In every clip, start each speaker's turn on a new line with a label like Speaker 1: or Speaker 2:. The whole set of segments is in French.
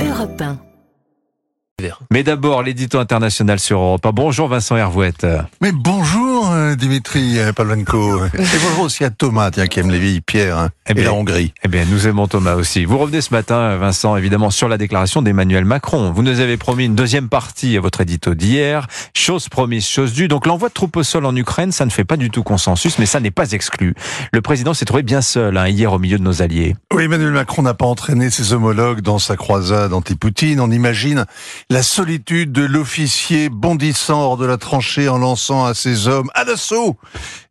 Speaker 1: Europe 1.
Speaker 2: Mais d'abord, l'édito international sur Europe 1. Bonjour Vincent Hervouette.
Speaker 3: Mais bonjour euh, Dimitri euh, Pavlenko. Et bonjour aussi à Thomas, tiens, qui aime les vieilles pierres hein,
Speaker 2: Eh
Speaker 3: et
Speaker 2: bien,
Speaker 3: la Hongrie.
Speaker 2: Eh bien, nous aimons Thomas aussi. Vous revenez ce matin, Vincent, évidemment, sur la déclaration d'Emmanuel Macron. Vous nous avez promis une deuxième partie à votre édito d'hier. Chose promise, chose due. Donc, l'envoi de troupes au sol en Ukraine, ça ne fait pas du tout consensus, mais ça n'est pas exclu. Le président s'est trouvé bien seul hein, hier au milieu de nos alliés.
Speaker 3: Oui, Emmanuel Macron n'a pas entraîné ses homologues dans sa croisade anti-Poutine. On imagine la solitude de l'officier bondissant hors de la tranchée en lançant à ses hommes à l'assaut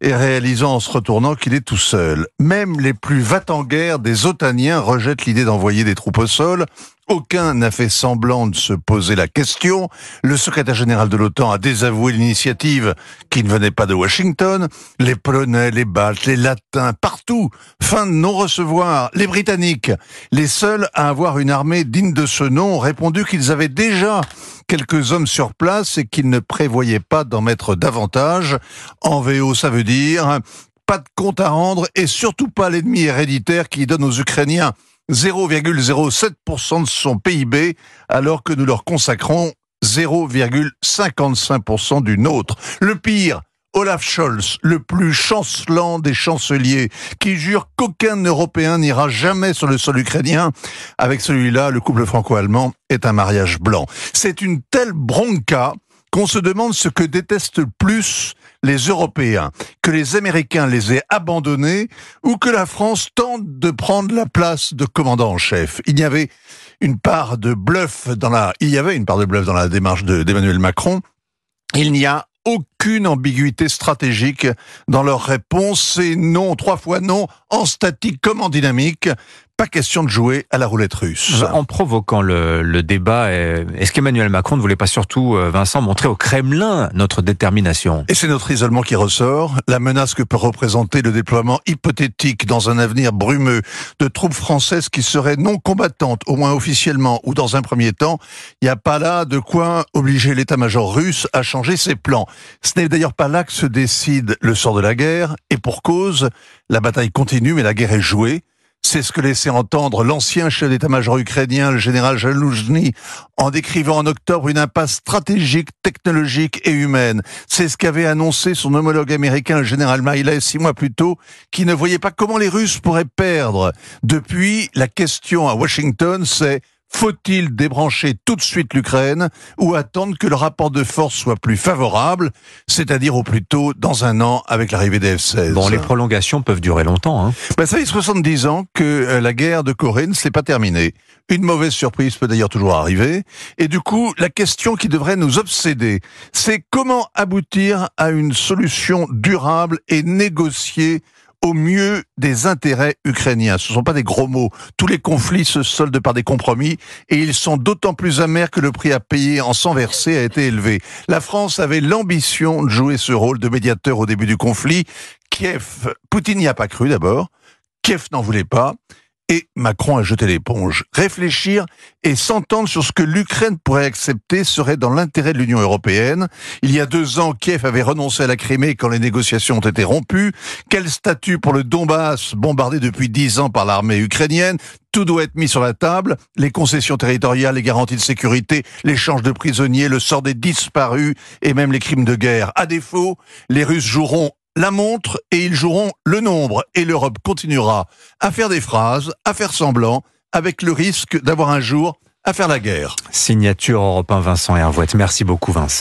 Speaker 3: et réalisant en se retournant qu'il est tout seul. Même les plus va-t-en-guerre des otaniens rejettent l'idée d'envoyer des troupes au sol. Aucun n'a fait semblant de se poser la question. Le secrétaire général de l'OTAN a désavoué l'initiative qui ne venait pas de Washington. Les Polonais, les Baltes, les Latins, partout, fin de non-recevoir. Les Britanniques, les seuls à avoir une armée digne de ce nom, ont répondu qu'ils avaient déjà quelques hommes sur place et qu'ils ne prévoyaient pas d'en mettre davantage. En VO, ça veut dire pas de compte à rendre et surtout pas l'ennemi héréditaire qui donne aux Ukrainiens 0,07% de son PIB alors que nous leur consacrons 0,55% du nôtre. Le pire, Olaf Scholz, le plus chancelant des chanceliers, qui jure qu'aucun Européen n'ira jamais sur le sol ukrainien. Avec celui-là, le couple franco-allemand est un mariage blanc. C'est une telle bronca qu'on se demande ce que détestent plus les Européens, que les Américains les aient abandonnés ou que la France tente de prendre la place de commandant en chef. Il y avait une part de bluff dans la, il y avait une part de bluff dans la démarche de- d'Emmanuel Macron. Il n'y a aucune ambiguïté stratégique dans leur réponse. C'est non, trois fois non, en statique comme en dynamique. Pas question de jouer à la roulette russe.
Speaker 2: En provoquant le, le débat, euh, est-ce qu'Emmanuel Macron ne voulait pas surtout, euh, Vincent, montrer au Kremlin notre détermination?
Speaker 3: Et c'est notre isolement qui ressort, la menace que peut représenter le déploiement hypothétique dans un avenir brumeux de troupes françaises qui seraient non combattantes, au moins officiellement ou dans un premier temps. Il n'y a pas là de quoi obliger l'état-major russe à changer ses plans. Ce n'est d'ailleurs pas là que se décide le sort de la guerre, et pour cause, la bataille continue mais la guerre est jouée. C'est ce que laissait entendre l'ancien chef d'état-major ukrainien, le général Zaloujny, en décrivant en octobre une impasse stratégique, technologique et humaine. C'est ce qu'avait annoncé son homologue américain, le général Miley, six mois plus tôt, qui ne voyait pas comment les Russes pourraient perdre. Depuis, la question à Washington, c'est faut-il débrancher tout de suite l'Ukraine ou attendre que le rapport de force soit plus favorable, c'est-à-dire au plus tôt dans un an avec l'arrivée des F-16
Speaker 2: Bon, les prolongations peuvent durer longtemps. Hein.
Speaker 3: ben, ça fait 70 ans que euh, la guerre de Corée ne s'est pas terminée. Une mauvaise surprise peut d'ailleurs toujours arriver. Et du coup, la question qui devrait nous obséder, c'est comment aboutir à une solution durable et négociée au mieux des intérêts ukrainiens. Ce ne sont pas des gros mots. Tous les conflits se soldent par des compromis et ils sont d'autant plus amers que le prix à payer en sang versé a été élevé. La France avait l'ambition de jouer ce rôle de médiateur au début du conflit. Kiev, Poutine n'y a pas cru d'abord. Kiev n'en voulait pas. Et Macron a jeté l'éponge. Réfléchir et s'entendre sur ce que l'Ukraine pourrait accepter serait dans l'intérêt de l'Union européenne. Il y a deux ans, Kiev avait renoncé à la Crimée quand les négociations ont été rompues. Quel statut pour le Donbass, bombardé depuis dix ans par l'armée ukrainienne? Tout doit être mis sur la table, les concessions territoriales, les garanties de sécurité, l'échange de prisonniers, le sort des disparus et même les crimes de guerre. À défaut, les Russes joueront la montre et ils joueront le nombre. Et l'Europe continuera à faire des phrases, à faire semblant, avec le risque d'avoir un jour à faire la guerre.
Speaker 2: Signature Europe 1 Vincent Hervouette. Merci beaucoup Vincent.